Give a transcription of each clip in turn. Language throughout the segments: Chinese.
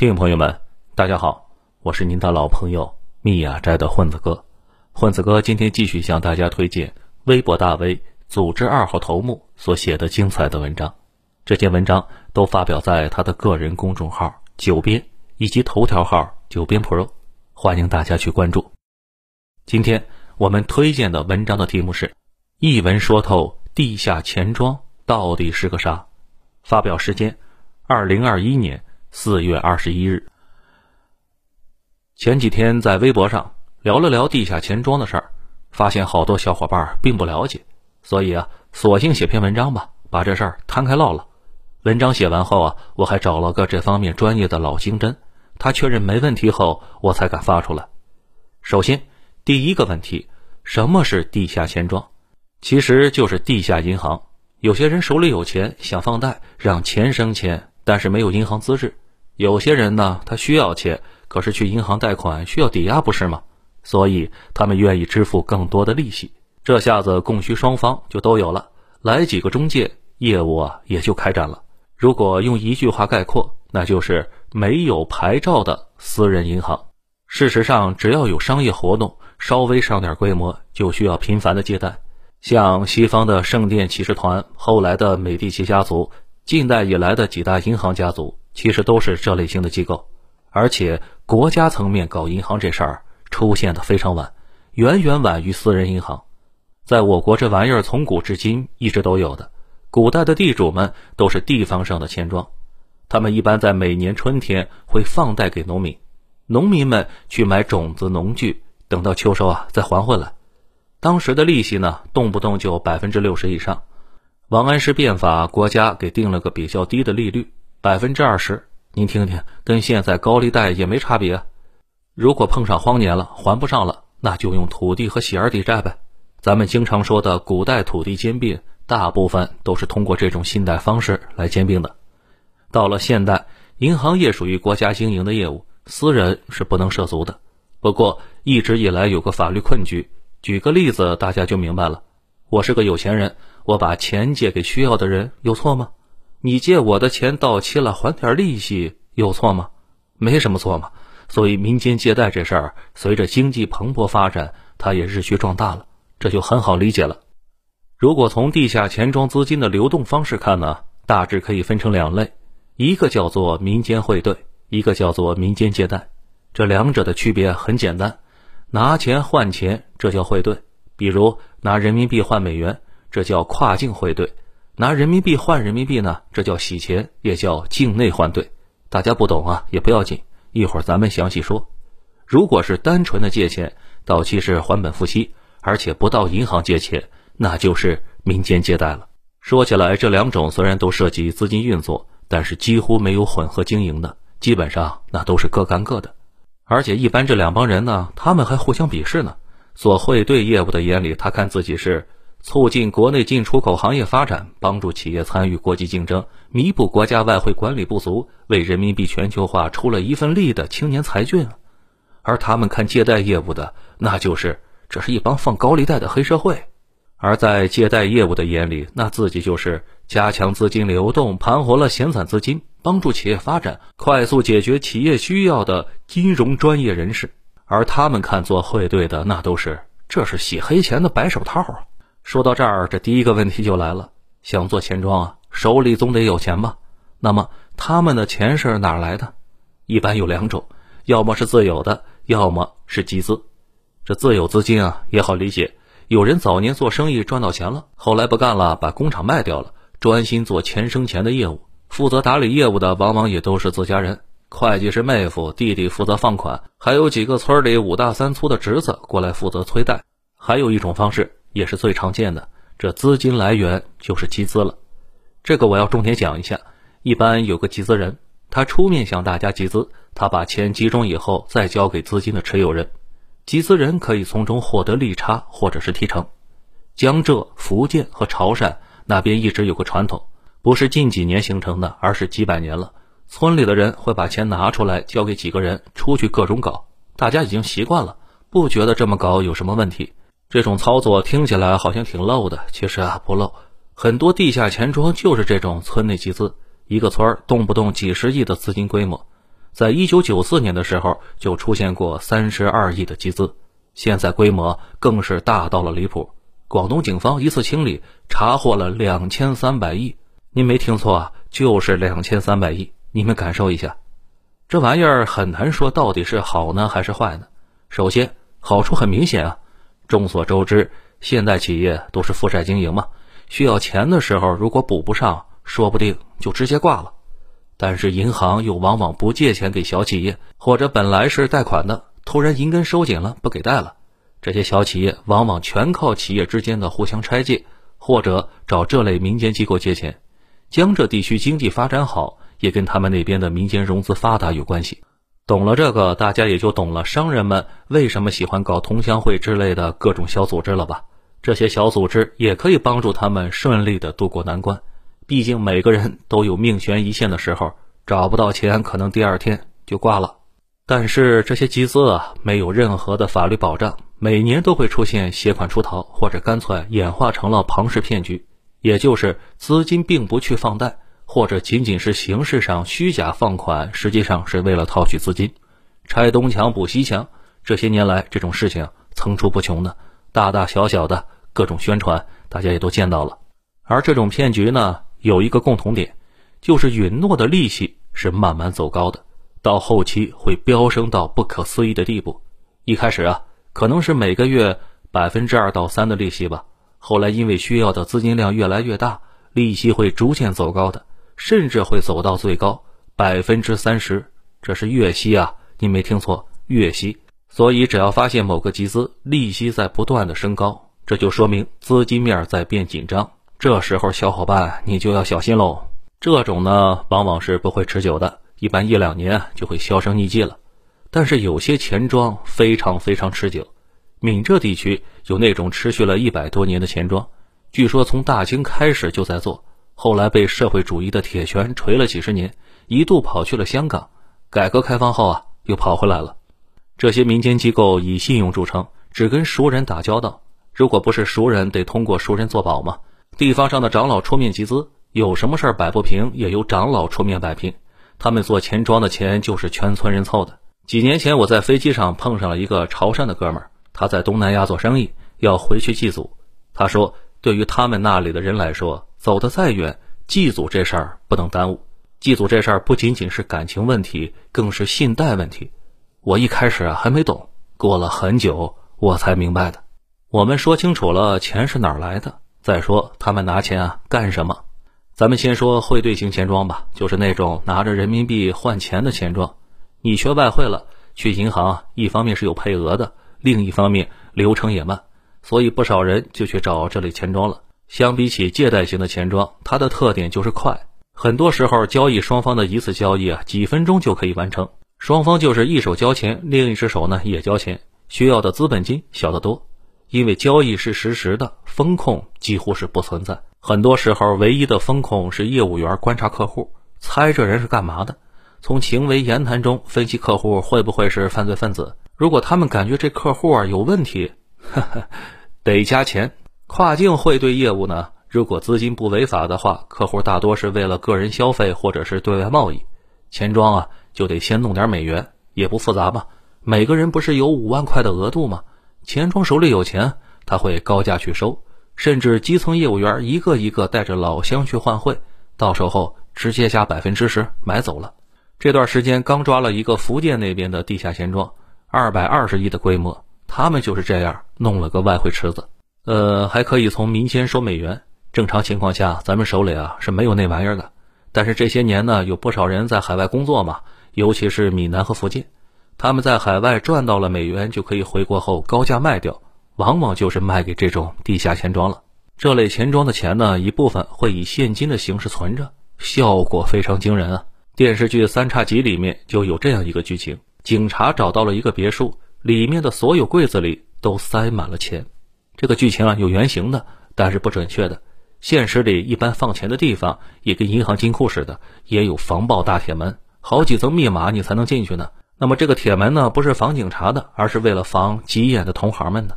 听众朋友们，大家好，我是您的老朋友密雅斋的混子哥。混子哥今天继续向大家推荐微博大 V 组织二号头目所写的精彩的文章。这些文章都发表在他的个人公众号“九编”以及头条号“九编 Pro”，欢迎大家去关注。今天我们推荐的文章的题目是“一文说透地下钱庄到底是个啥”，发表时间：二零二一年。四月二十一日，前几天在微博上聊了聊地下钱庄的事儿，发现好多小伙伴并不了解，所以啊，索性写篇文章吧，把这事儿摊开唠了。文章写完后啊，我还找了个这方面专业的老经侦，他确认没问题后，我才敢发出来。首先，第一个问题，什么是地下钱庄？其实就是地下银行。有些人手里有钱，想放贷，让钱生钱。但是没有银行资质，有些人呢，他需要钱，可是去银行贷款需要抵押，不是吗？所以他们愿意支付更多的利息，这下子供需双方就都有了，来几个中介，业务啊也就开展了。如果用一句话概括，那就是没有牌照的私人银行。事实上，只要有商业活动，稍微上点规模，就需要频繁的借贷。像西方的圣殿骑士团，后来的美第奇家族。近代以来的几大银行家族，其实都是这类型的机构，而且国家层面搞银行这事儿出现的非常晚，远远晚于私人银行。在我国，这玩意儿从古至今一直都有的。古代的地主们都是地方上的钱庄，他们一般在每年春天会放贷给农民，农民们去买种子、农具，等到秋收啊再还回来。当时的利息呢，动不动就百分之六十以上。王安石变法，国家给定了个比较低的利率，百分之二十。您听听，跟现在高利贷也没差别。如果碰上荒年了，还不上了，那就用土地和喜儿抵债呗。咱们经常说的古代土地兼并，大部分都是通过这种信贷方式来兼并的。到了现代，银行业属于国家经营的业务，私人是不能涉足的。不过一直以来有个法律困局，举个例子，大家就明白了。我是个有钱人。我把钱借给需要的人有错吗？你借我的钱到期了，还点利息有错吗？没什么错嘛。所以民间借贷这事儿，随着经济蓬勃发展，它也日趋壮大了，这就很好理解了。如果从地下钱庄资金的流动方式看呢，大致可以分成两类，一个叫做民间汇兑，一个叫做民间借贷。这两者的区别很简单，拿钱换钱，这叫汇兑，比如拿人民币换美元。这叫跨境汇兑，拿人民币换人民币呢，这叫洗钱，也叫境内换兑。大家不懂啊，也不要紧，一会儿咱们详细说。如果是单纯的借钱，到期是还本付息，而且不到银行借钱，那就是民间借贷了。说起来，这两种虽然都涉及资金运作，但是几乎没有混合经营的，基本上那都是各干各的。而且一般这两帮人呢，他们还互相鄙视呢。做汇兑业务的眼里，他看自己是。促进国内进出口行业发展，帮助企业参与国际竞争，弥补国家外汇管理不足，为人民币全球化出了一份力的青年才俊。而他们看借贷业务的，那就是这是一帮放高利贷的黑社会。而在借贷业务的眼里，那自己就是加强资金流动，盘活了闲散资金，帮助企业发展，快速解决企业需要的金融专业人士。而他们看做汇兑的，那都是这是洗黑钱的白手套啊。说到这儿，这第一个问题就来了：想做钱庄啊，手里总得有钱吧？那么他们的钱是哪来的？一般有两种，要么是自有的，要么是集资。这自有资金啊，也好理解，有人早年做生意赚到钱了，后来不干了，把工厂卖掉了，专心做钱生钱的业务。负责打理业务的往往也都是自家人，会计是妹夫，弟弟负责放款，还有几个村里五大三粗的侄子过来负责催贷。还有一种方式。也是最常见的，这资金来源就是集资了。这个我要重点讲一下。一般有个集资人，他出面向大家集资，他把钱集中以后再交给资金的持有人，集资人可以从中获得利差或者是提成。江浙、福建和潮汕那边一直有个传统，不是近几年形成的，而是几百年了。村里的人会把钱拿出来交给几个人出去各种搞，大家已经习惯了，不觉得这么搞有什么问题。这种操作听起来好像挺漏的，其实啊不漏。很多地下钱庄就是这种村内集资，一个村儿动不动几十亿的资金规模，在一九九四年的时候就出现过三十二亿的集资，现在规模更是大到了离谱。广东警方一次清理查获了两千三百亿，您没听错啊，就是两千三百亿。你们感受一下，这玩意儿很难说到底是好呢还是坏呢。首先，好处很明显啊，众所周知，现代企业都是负债经营嘛，需要钱的时候如果补不上，说不定就直接挂了。但是银行又往往不借钱给小企业，或者本来是贷款的，突然银根收紧了，不给贷了。这些小企业往往全靠企业之间的互相拆借，或者找这类民间机构借钱。江浙地区经济发展好，也跟他们那边的民间融资发达有关系。懂了这个，大家也就懂了商人们为什么喜欢搞同乡会之类的各种小组织了吧？这些小组织也可以帮助他们顺利的度过难关。毕竟每个人都有命悬一线的时候，找不到钱，可能第二天就挂了。但是这些集资啊，没有任何的法律保障。每年都会出现携款出逃，或者干脆演化成了庞氏骗局，也就是资金并不去放贷，或者仅仅是形式上虚假放款，实际上是为了套取资金，拆东墙补西墙。这些年来，这种事情层出不穷的，大大小小的各种宣传，大家也都见到了。而这种骗局呢，有一个共同点，就是允诺的利息是慢慢走高的，到后期会飙升到不可思议的地步。一开始啊。可能是每个月百分之二到三的利息吧。后来因为需要的资金量越来越大，利息会逐渐走高的，甚至会走到最高百分之三十。这是月息啊，你没听错，月息。所以只要发现某个集资利息在不断的升高，这就说明资金面在变紧张。这时候小伙伴你就要小心喽。这种呢，往往是不会持久的，一般一两年就会销声匿迹了。但是有些钱庄非常非常持久，闽浙地区有那种持续了一百多年的钱庄，据说从大清开始就在做，后来被社会主义的铁拳锤了几十年，一度跑去了香港，改革开放后啊又跑回来了。这些民间机构以信用著称，只跟熟人打交道，如果不是熟人，得通过熟人做保嘛。地方上的长老出面集资，有什么事儿摆不平，也由长老出面摆平。他们做钱庄的钱就是全村人凑的。几年前，我在飞机上碰上了一个潮汕的哥们儿，他在东南亚做生意，要回去祭祖。他说，对于他们那里的人来说，走得再远，祭祖这事儿不能耽误。祭祖这事儿不仅仅是感情问题，更是信贷问题。我一开始啊还没懂，过了很久我才明白的。我们说清楚了钱是哪儿来的，再说他们拿钱啊干什么？咱们先说汇兑型钱庄吧，就是那种拿着人民币换钱的钱庄。你学外汇了，去银行，一方面是有配额的，另一方面流程也慢，所以不少人就去找这类钱庄了。相比起借贷型的钱庄，它的特点就是快，很多时候交易双方的一次交易啊，几分钟就可以完成，双方就是一手交钱，另一只手呢也交钱，需要的资本金小得多，因为交易是实时的，风控几乎是不存在，很多时候唯一的风控是业务员观察客户，猜这人是干嘛的。从行为言谈中分析客户会不会是犯罪分子。如果他们感觉这客户啊有问题，得加钱。跨境汇兑业务呢，如果资金不违法的话，客户大多是为了个人消费或者是对外贸易。钱庄啊就得先弄点美元，也不复杂吧？每个人不是有五万块的额度吗？钱庄手里有钱，他会高价去收，甚至基层业务员一个一个带着老乡去换汇，到手后直接加百分之十买走了。这段时间刚抓了一个福建那边的地下钱庄，二百二十亿的规模，他们就是这样弄了个外汇池子。呃，还可以从民间收美元。正常情况下，咱们手里啊是没有那玩意儿的。但是这些年呢，有不少人在海外工作嘛，尤其是闽南和福建，他们在海外赚到了美元，就可以回国后高价卖掉，往往就是卖给这种地下钱庄了。这类钱庄的钱呢，一部分会以现金的形式存着，效果非常惊人啊。电视剧《三叉戟》里面就有这样一个剧情：警察找到了一个别墅，里面的所有柜子里都塞满了钱。这个剧情啊有原型的，但是不准确的。现实里一般放钱的地方也跟银行金库似的，也有防爆大铁门，好几层密码你才能进去呢。那么这个铁门呢，不是防警察的，而是为了防急眼的同行们的。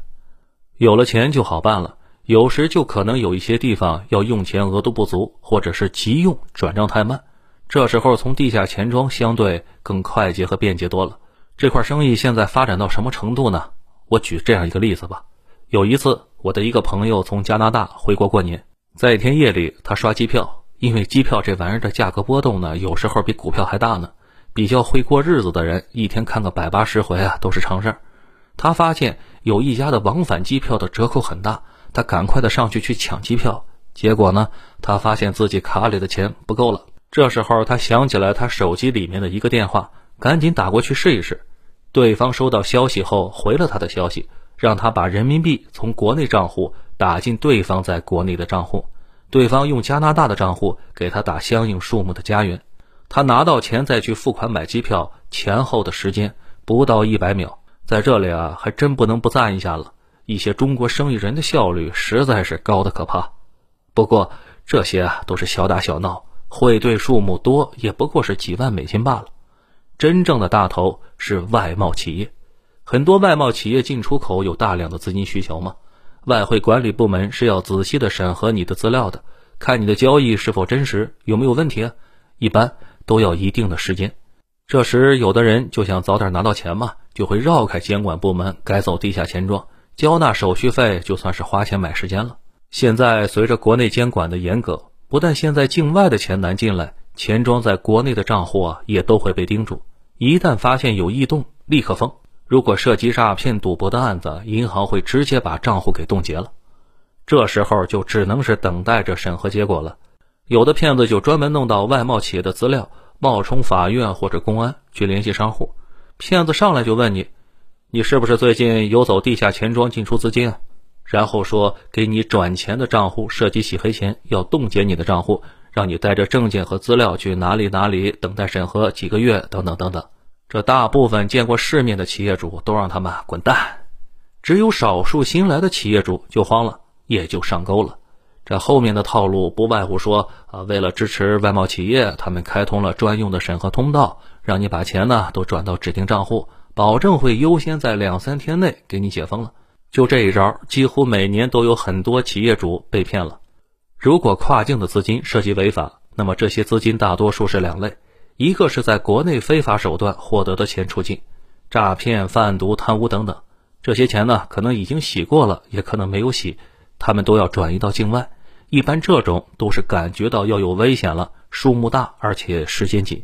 有了钱就好办了，有时就可能有一些地方要用钱额度不足，或者是急用转账太慢。这时候从地下钱庄相对更快捷和便捷多了。这块生意现在发展到什么程度呢？我举这样一个例子吧。有一次，我的一个朋友从加拿大回国过年，在一天夜里，他刷机票，因为机票这玩意儿的价格波动呢，有时候比股票还大呢。比较会过日子的人，一天看个百八十回啊，都是常事儿。他发现有一家的往返机票的折扣很大，他赶快的上去去抢机票，结果呢，他发现自己卡里的钱不够了。这时候他想起来他手机里面的一个电话，赶紧打过去试一试。对方收到消息后回了他的消息。让他把人民币从国内账户打进对方在国内的账户，对方用加拿大的账户给他打相应数目的加元，他拿到钱再去付款买机票，前后的时间不到一百秒。在这里啊，还真不能不赞一下了，一些中国生意人的效率实在是高的可怕。不过这些啊都是小打小闹，汇兑数目多也不过是几万美金罢了，真正的大头是外贸企业。很多外贸企业进出口有大量的资金需求吗，外汇管理部门是要仔细的审核你的资料的，看你的交易是否真实，有没有问题啊？一般都要一定的时间。这时，有的人就想早点拿到钱嘛，就会绕开监管部门，改走地下钱庄，交纳手续费，就算是花钱买时间了。现在随着国内监管的严格，不但现在境外的钱难进来，钱庄在国内的账户啊也都会被盯住，一旦发现有异动，立刻封。如果涉及诈骗、赌博的案子，银行会直接把账户给冻结了。这时候就只能是等待着审核结果了。有的骗子就专门弄到外贸企业的资料，冒充法院或者公安去联系商户。骗子上来就问你：“你是不是最近有走地下钱庄进出资金？”然后说给你转钱的账户涉及洗黑钱，要冻结你的账户，让你带着证件和资料去哪里哪里等待审核几个月，等等等等。这大部分见过世面的企业主都让他们滚蛋，只有少数新来的企业主就慌了，也就上钩了。这后面的套路不外乎说啊，为了支持外贸企业，他们开通了专用的审核通道，让你把钱呢都转到指定账户，保证会优先在两三天内给你解封了。就这一招，几乎每年都有很多企业主被骗了。如果跨境的资金涉及违法，那么这些资金大多数是两类。一个是在国内非法手段获得的钱出境，诈骗、贩毒、贪污等等，这些钱呢可能已经洗过了，也可能没有洗，他们都要转移到境外。一般这种都是感觉到要有危险了，数目大而且时间紧。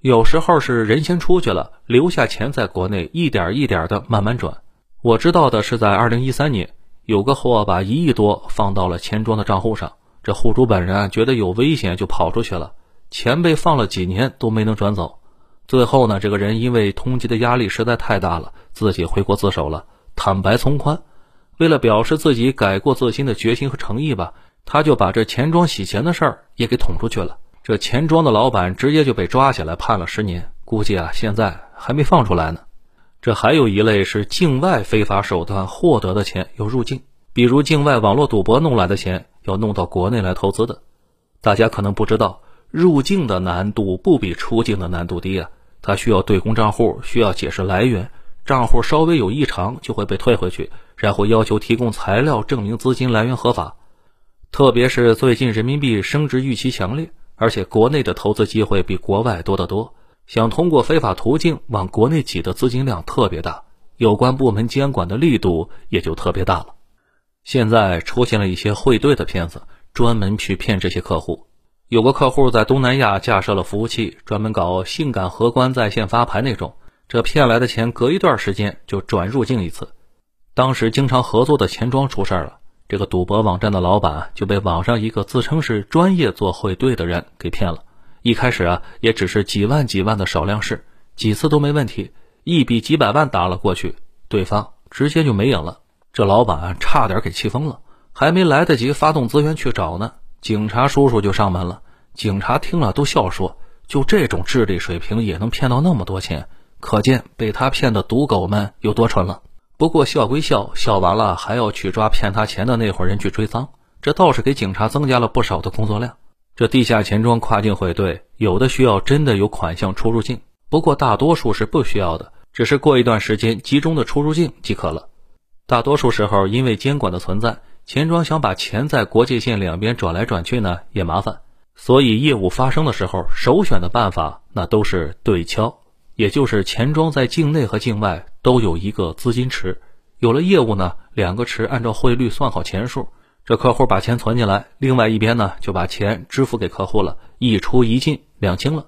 有时候是人先出去了，留下钱在国内，一点一点的慢慢转。我知道的是，在二零一三年，有个货把一亿多放到了钱庄的账户上，这户主本人觉得有危险就跑出去了。钱被放了几年都没能转走，最后呢，这个人因为通缉的压力实在太大了，自己回国自首了，坦白从宽。为了表示自己改过自新的决心和诚意吧，他就把这钱庄洗钱的事儿也给捅出去了。这钱庄的老板直接就被抓起来判了十年，估计啊现在还没放出来呢。这还有一类是境外非法手段获得的钱要入境，比如境外网络赌博弄来的钱要弄到国内来投资的。大家可能不知道。入境的难度不比出境的难度低啊！他需要对公账户，需要解释来源，账户稍微有异常就会被退回去，然后要求提供材料证明资金来源合法。特别是最近人民币升值预期强烈，而且国内的投资机会比国外多得多，想通过非法途径往国内挤的资金量特别大，有关部门监管的力度也就特别大了。现在出现了一些汇兑的骗子，专门去骗这些客户。有个客户在东南亚架设了服务器，专门搞性感荷官在线发牌那种。这骗来的钱隔一段时间就转入境一次。当时经常合作的钱庄出事了，这个赌博网站的老板就被网上一个自称是专业做汇兑的人给骗了。一开始啊，也只是几万几万的少量事，几次都没问题，一笔几百万打了过去，对方直接就没影了。这老板差点给气疯了，还没来得及发动资源去找呢。警察叔叔就上门了，警察听了都笑说：“就这种智力水平也能骗到那么多钱，可见被他骗的赌狗们有多蠢了。”不过笑归笑，笑完了还要去抓骗他钱的那伙人去追赃，这倒是给警察增加了不少的工作量。这地下钱庄跨境汇兑，有的需要真的有款项出入境，不过大多数是不需要的，只是过一段时间集中的出入境即可了。大多数时候，因为监管的存在。钱庄想把钱在国界线两边转来转去呢，也麻烦。所以业务发生的时候，首选的办法那都是对敲，也就是钱庄在境内和境外都有一个资金池。有了业务呢，两个池按照汇率算好钱数，这客户把钱存进来，另外一边呢就把钱支付给客户了，一出一进两清了。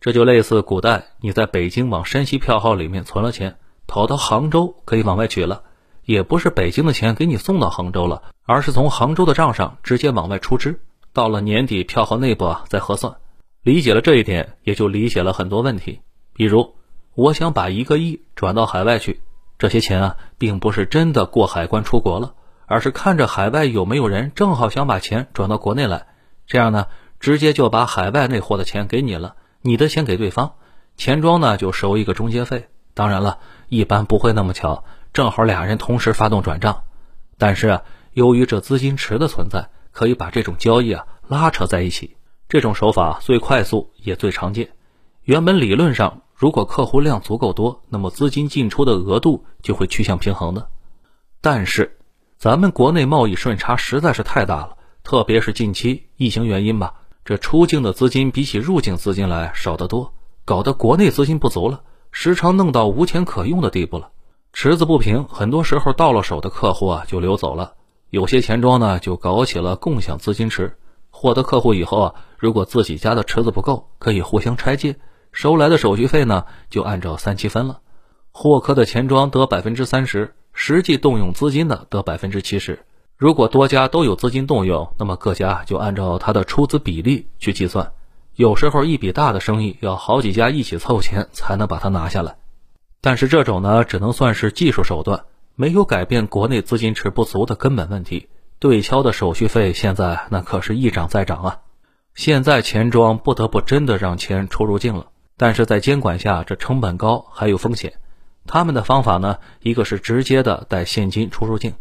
这就类似古代你在北京往山西票号里面存了钱，跑到杭州可以往外取了，也不是北京的钱给你送到杭州了，而是从杭州的账上直接往外出支。到了年底票号内部啊再核算。理解了这一点，也就理解了很多问题。比如，我想把一个亿转到海外去。这些钱啊，并不是真的过海关出国了，而是看着海外有没有人正好想把钱转到国内来，这样呢，直接就把海外那货的钱给你了，你的钱给对方，钱庄呢就收一个中介费。当然了，一般不会那么巧，正好俩人同时发动转账。但是啊，由于这资金池的存在，可以把这种交易啊拉扯在一起。这种手法最快速也最常见。原本理论上。如果客户量足够多，那么资金进出的额度就会趋向平衡的。但是，咱们国内贸易顺差实在是太大了，特别是近期疫情原因吧，这出境的资金比起入境资金来少得多，搞得国内资金不足了，时常弄到无钱可用的地步了。池子不平，很多时候到了手的客户啊就流走了。有些钱庄呢就搞起了共享资金池，获得客户以后啊，如果自己家的池子不够，可以互相拆借。收来的手续费呢，就按照三七分了。获客的钱庄得百分之三十，实际动用资金的得百分之七十。如果多家都有资金动用，那么各家就按照他的出资比例去计算。有时候一笔大的生意要好几家一起凑钱才能把它拿下来。但是这种呢，只能算是技术手段，没有改变国内资金池不足的根本问题。对敲的手续费现在那可是一涨再涨啊！现在钱庄不得不真的让钱出入境了。但是在监管下，这成本高，还有风险。他们的方法呢，一个是直接的带现金出入境，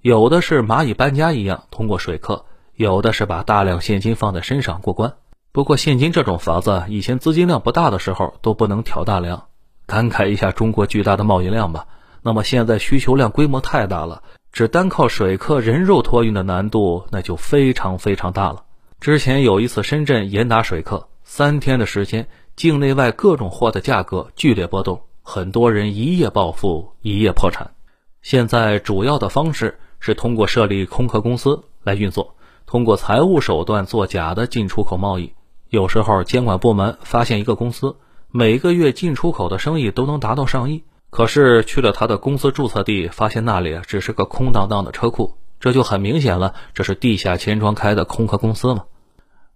有的是蚂蚁搬家一样通过水客，有的是把大量现金放在身上过关。不过现金这种法子，以前资金量不大的时候都不能挑大梁。感慨一下中国巨大的贸易量吧。那么现在需求量规模太大了，只单靠水客人肉托运的难度那就非常非常大了。之前有一次深圳严打水客，三天的时间。境内外各种货的价格剧烈波动，很多人一夜暴富，一夜破产。现在主要的方式是通过设立空壳公司来运作，通过财务手段做假的进出口贸易。有时候监管部门发现一个公司每个月进出口的生意都能达到上亿，可是去了他的公司注册地，发现那里只是个空荡荡的车库，这就很明显了，这是地下钱庄开的空壳公司嘛。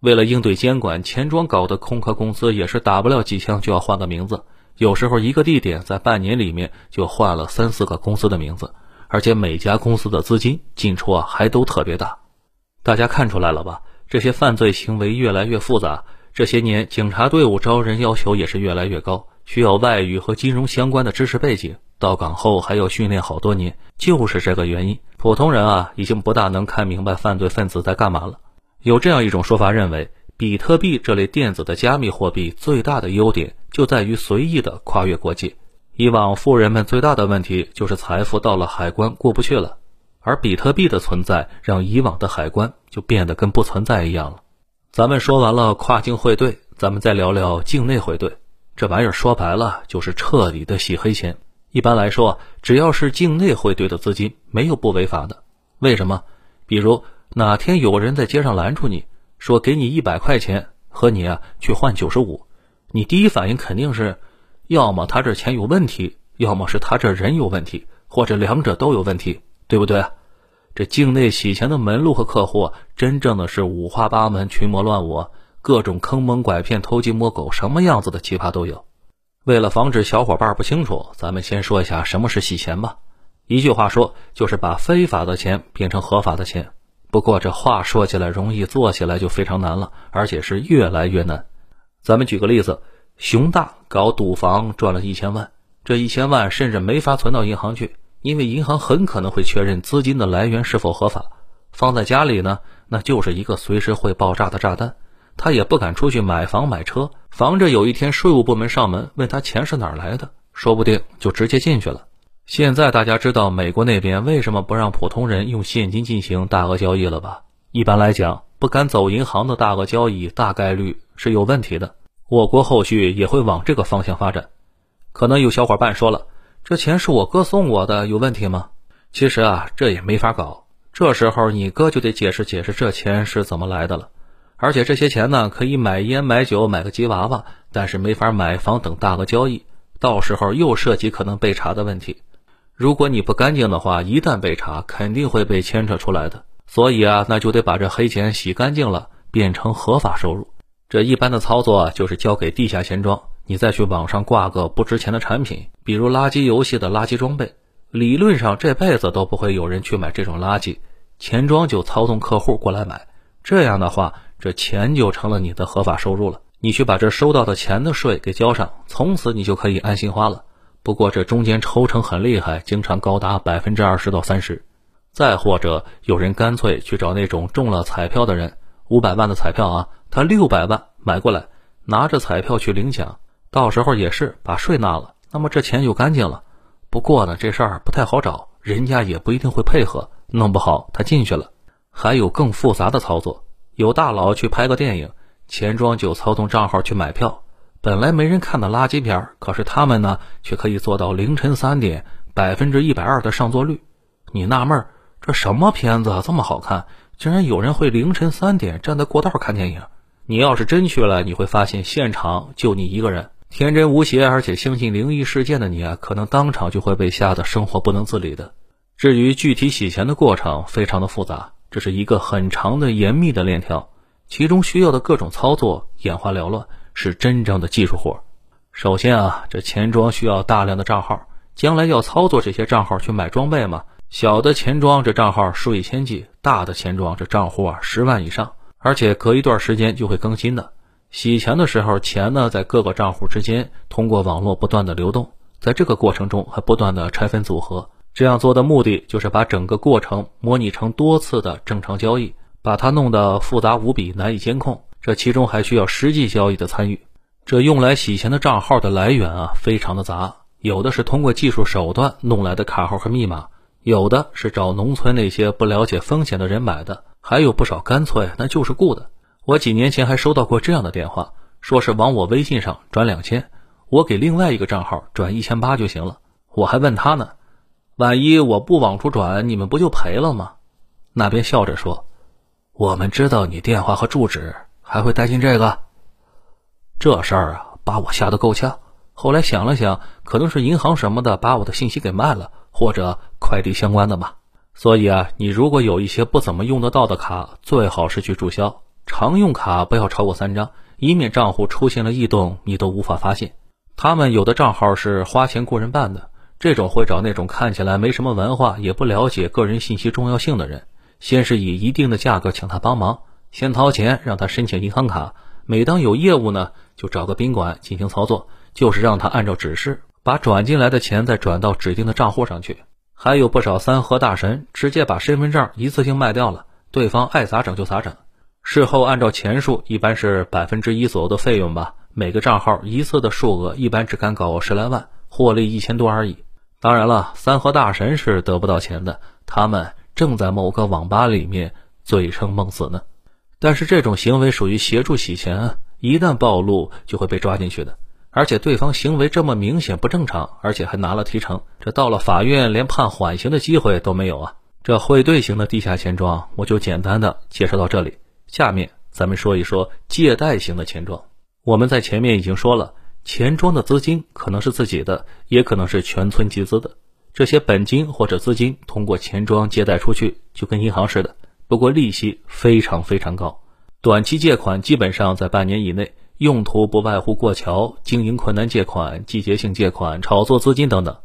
为了应对监管，钱庄搞的空壳公司也是打不了几枪就要换个名字，有时候一个地点在半年里面就换了三四个公司的名字，而且每家公司的资金进出啊还都特别大。大家看出来了吧？这些犯罪行为越来越复杂。这些年，警察队伍招人要求也是越来越高，需要外语和金融相关的知识背景，到岗后还要训练好多年，就是这个原因。普通人啊，已经不大能看明白犯罪分子在干嘛了。有这样一种说法，认为比特币这类电子的加密货币最大的优点就在于随意的跨越国界。以往富人们最大的问题就是财富到了海关过不去了，而比特币的存在让以往的海关就变得跟不存在一样了。咱们说完了跨境汇兑，咱们再聊聊境内汇兑。这玩意儿说白了就是彻底的洗黑钱。一般来说，只要是境内汇兑的资金，没有不违法的。为什么？比如。哪天有人在街上拦住你，说给你一百块钱和你啊去换九十五，你第一反应肯定是，要么他这钱有问题，要么是他这人有问题，或者两者都有问题，对不对？这境内洗钱的门路和客户，真正的是五花八门、群魔乱舞，各种坑蒙拐骗、偷鸡摸狗，什么样子的奇葩都有。为了防止小伙伴不清楚，咱们先说一下什么是洗钱吧。一句话说，就是把非法的钱变成合法的钱。不过这话说起来容易，做起来就非常难了，而且是越来越难。咱们举个例子，熊大搞赌房赚了一千万，这一千万甚至没法存到银行去，因为银行很可能会确认资金的来源是否合法。放在家里呢，那就是一个随时会爆炸的炸弹。他也不敢出去买房买车，防着有一天税务部门上门问他钱是哪儿来的，说不定就直接进去了。现在大家知道美国那边为什么不让普通人用现金进行大额交易了吧？一般来讲，不敢走银行的大额交易，大概率是有问题的。我国后续也会往这个方向发展。可能有小伙伴说了，这钱是我哥送我的，有问题吗？其实啊，这也没法搞。这时候你哥就得解释解释这钱是怎么来的了。而且这些钱呢，可以买烟、买酒、买个吉娃娃，但是没法买房等大额交易。到时候又涉及可能被查的问题。如果你不干净的话，一旦被查，肯定会被牵扯出来的。所以啊，那就得把这黑钱洗干净了，变成合法收入。这一般的操作就是交给地下钱庄，你再去网上挂个不值钱的产品，比如垃圾游戏的垃圾装备。理论上这辈子都不会有人去买这种垃圾，钱庄就操纵客户过来买。这样的话，这钱就成了你的合法收入了。你去把这收到的钱的税给交上，从此你就可以安心花了。不过这中间抽成很厉害，经常高达百分之二十到三十。再或者有人干脆去找那种中了彩票的人，五百万的彩票啊，他六百万买过来，拿着彩票去领奖，到时候也是把税纳了，那么这钱就干净了。不过呢，这事儿不太好找，人家也不一定会配合，弄不好他进去了。还有更复杂的操作，有大佬去拍个电影，钱庄就操纵账号去买票。本来没人看的垃圾片，可是他们呢却可以做到凌晨三点百分之一百二的上座率。你纳闷这什么片子这么好看，竟然有人会凌晨三点站在过道看电影？你要是真去了，你会发现现场就你一个人，天真无邪而且相信灵异事件的你啊，可能当场就会被吓得生活不能自理的。至于具体洗钱的过程，非常的复杂，这是一个很长的严密的链条，其中需要的各种操作眼花缭乱。是真正的技术活。首先啊，这钱庄需要大量的账号，将来要操作这些账号去买装备嘛。小的钱庄这账号数以千计，大的钱庄这账户啊十万以上，而且隔一段时间就会更新的。洗钱的时候，钱呢在各个账户之间通过网络不断的流动，在这个过程中还不断的拆分组合。这样做的目的就是把整个过程模拟成多次的正常交易，把它弄得复杂无比，难以监控。这其中还需要实际交易的参与，这用来洗钱的账号的来源啊，非常的杂，有的是通过技术手段弄来的卡号和密码，有的是找农村那些不了解风险的人买的，还有不少干脆那就是雇的。我几年前还收到过这样的电话，说是往我微信上转两千，我给另外一个账号转一千八就行了。我还问他呢，万一我不往出转，你们不就赔了吗？那边笑着说，我们知道你电话和住址。还会担心这个？这事儿啊，把我吓得够呛。后来想了想，可能是银行什么的把我的信息给卖了，或者快递相关的吧。所以啊，你如果有一些不怎么用得到的卡，最好是去注销。常用卡不要超过三张，以免账户出现了异动，你都无法发现。他们有的账号是花钱雇人办的，这种会找那种看起来没什么文化，也不了解个人信息重要性的人，先是以一定的价格请他帮忙。先掏钱让他申请银行卡，每当有业务呢，就找个宾馆进行操作，就是让他按照指示把转进来的钱再转到指定的账户上去。还有不少三和大神直接把身份证一次性卖掉了，对方爱咋整就咋整。事后按照钱数，一般是百分之一左右的费用吧。每个账号一次的数额一般只敢搞十来万，获利一千多而已。当然了，三和大神是得不到钱的，他们正在某个网吧里面醉生梦死呢。但是这种行为属于协助洗钱，一旦暴露就会被抓进去的。而且对方行为这么明显不正常，而且还拿了提成，这到了法院连判缓刑的机会都没有啊！这汇兑型的地下钱庄，我就简单的介绍到这里。下面咱们说一说借贷型的钱庄。我们在前面已经说了，钱庄的资金可能是自己的，也可能是全村集资的。这些本金或者资金通过钱庄借贷出去，就跟银行似的。不过利息非常非常高，短期借款基本上在半年以内，用途不外乎过桥、经营困难借款、季节性借款、炒作资金等等。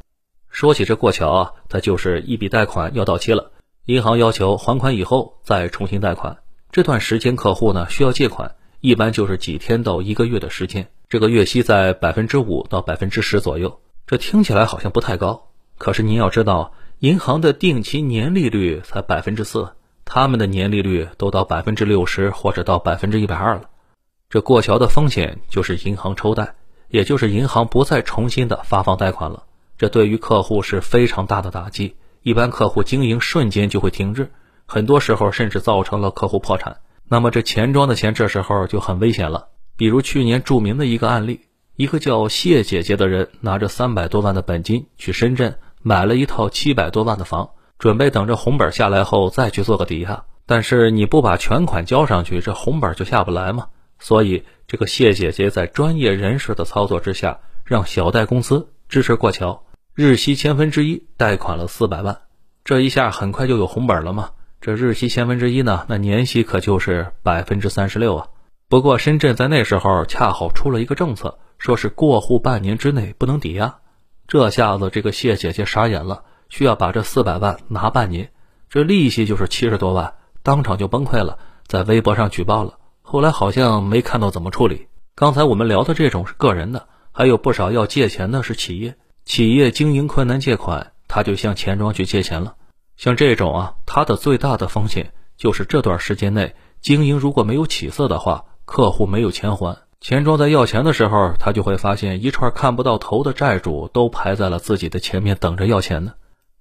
说起这过桥啊，它就是一笔贷款要到期了，银行要求还款以后再重新贷款。这段时间客户呢需要借款，一般就是几天到一个月的时间，这个月息在百分之五到百分之十左右。这听起来好像不太高，可是您要知道，银行的定期年利率才百分之四。他们的年利率都到百分之六十或者到百分之一百二了，这过桥的风险就是银行抽贷，也就是银行不再重新的发放贷款了。这对于客户是非常大的打击，一般客户经营瞬间就会停滞，很多时候甚至造成了客户破产。那么这钱庄的钱这时候就很危险了。比如去年著名的一个案例，一个叫谢姐姐的人拿着三百多万的本金去深圳买了一套七百多万的房，准备等着红本下来后再去做个抵押。但是你不把全款交上去，这红本就下不来嘛。所以这个谢姐姐在专业人士的操作之下，让小贷公司支持过桥，日息千分之一贷款了四百万。这一下很快就有红本了嘛？这日息千分之一呢，那年息可就是百分之三十六啊。不过深圳在那时候恰好出了一个政策，说是过户半年之内不能抵押。这下子这个谢姐姐傻眼了，需要把这四百万拿半年，这利息就是七十多万，当场就崩溃了，在微博上举报了。后来好像没看到怎么处理。刚才我们聊的这种是个人的，还有不少要借钱的是企业，企业经营困难借款，他就向钱庄去借钱了。像这种啊，它的最大的风险就是这段时间内经营如果没有起色的话。客户没有钱还，钱庄在要钱的时候，他就会发现一串看不到头的债主都排在了自己的前面等着要钱呢。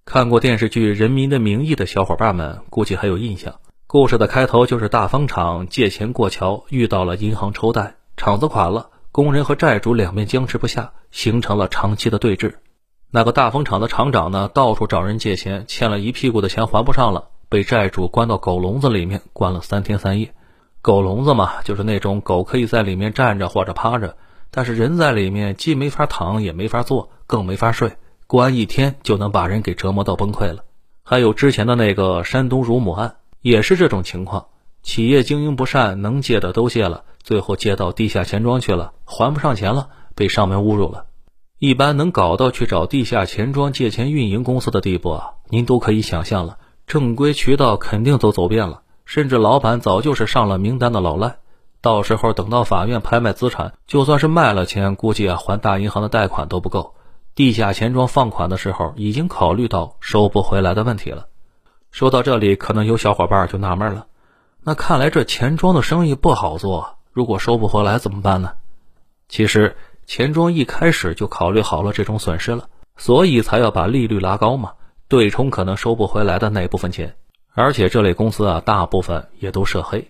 看过电视剧《人民的名义》的小伙伴们估计还有印象。故事的开头就是大风厂借钱过桥，遇到了银行抽贷，厂子垮了，工人和债主两面僵持不下，形成了长期的对峙。那个大风厂的厂长呢，到处找人借钱，欠了一屁股的钱还不上了，被债主关到狗笼子里面关了三天三夜。狗笼子嘛，就是那种狗可以在里面站着或者趴着，但是人在里面既没法躺也没法坐，更没法睡，关一天就能把人给折磨到崩溃了。还有之前的那个山东乳母案，也是这种情况，企业经营不善，能借的都借了，最后借到地下钱庄去了，还不上钱了，被上门侮辱了。一般能搞到去找地下钱庄借钱运营公司的地步啊，您都可以想象了，正规渠道肯定都走遍了。甚至老板早就是上了名单的老赖，到时候等到法院拍卖资产，就算是卖了钱，估计啊还大银行的贷款都不够。地下钱庄放款的时候，已经考虑到收不回来的问题了。说到这里，可能有小伙伴就纳闷了，那看来这钱庄的生意不好做，如果收不回来怎么办呢？其实钱庄一开始就考虑好了这种损失了，所以才要把利率拉高嘛，对冲可能收不回来的那部分钱。而且这类公司啊，大部分也都涉黑，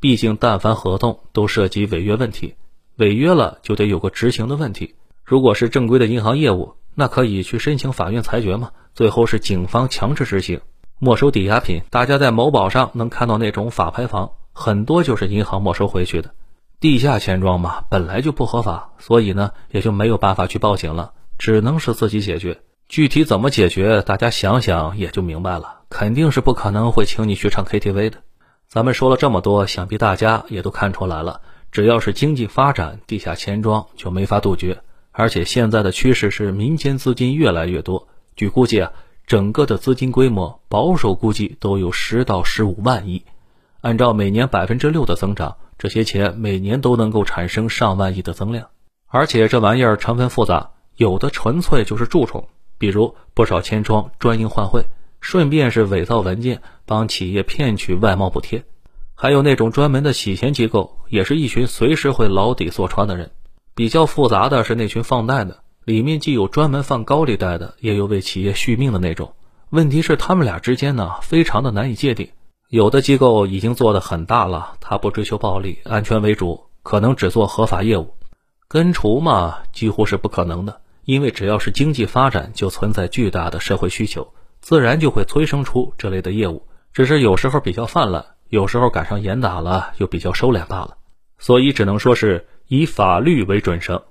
毕竟但凡合同都涉及违约问题，违约了就得有个执行的问题。如果是正规的银行业务，那可以去申请法院裁决嘛，最后是警方强制执行，没收抵押品。大家在某宝上能看到那种法拍房，很多就是银行没收回去的。地下钱庄嘛，本来就不合法，所以呢，也就没有办法去报警了，只能是自己解决。具体怎么解决，大家想想也就明白了。肯定是不可能会请你去唱 KTV 的。咱们说了这么多，想必大家也都看出来了。只要是经济发展，地下钱庄就没法杜绝。而且现在的趋势是民间资金越来越多。据估计啊，整个的资金规模保守估计都有十到十五万亿。按照每年百分之六的增长，这些钱每年都能够产生上万亿的增量。而且这玩意儿成分复杂，有的纯粹就是蛀虫。比如不少钱庄专营换汇，顺便是伪造文件，帮企业骗取外贸补贴；还有那种专门的洗钱机构，也是一群随时会牢底坐穿的人。比较复杂的是那群放贷的，里面既有专门放高利贷的，也有为企业续命的那种。问题是他们俩之间呢，非常的难以界定。有的机构已经做得很大了，他不追求暴利，安全为主，可能只做合法业务。根除嘛，几乎是不可能的。因为只要是经济发展，就存在巨大的社会需求，自然就会催生出这类的业务。只是有时候比较泛滥，有时候赶上严打了又比较收敛罢了。所以只能说是以法律为准绳。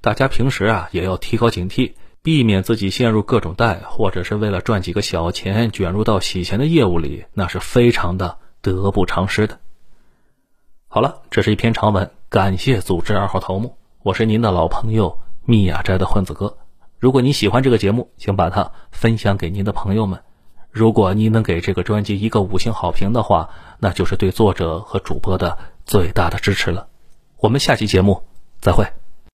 大家平时啊也要提高警惕，避免自己陷入各种贷，或者是为了赚几个小钱卷入到洗钱的业务里，那是非常的得不偿失的。好了，这是一篇长文，感谢组织二号头目，我是您的老朋友。密雅斋的混子哥，如果你喜欢这个节目，请把它分享给您的朋友们。如果您能给这个专辑一个五星好评的话，那就是对作者和主播的最大的支持了。我们下期节目再会。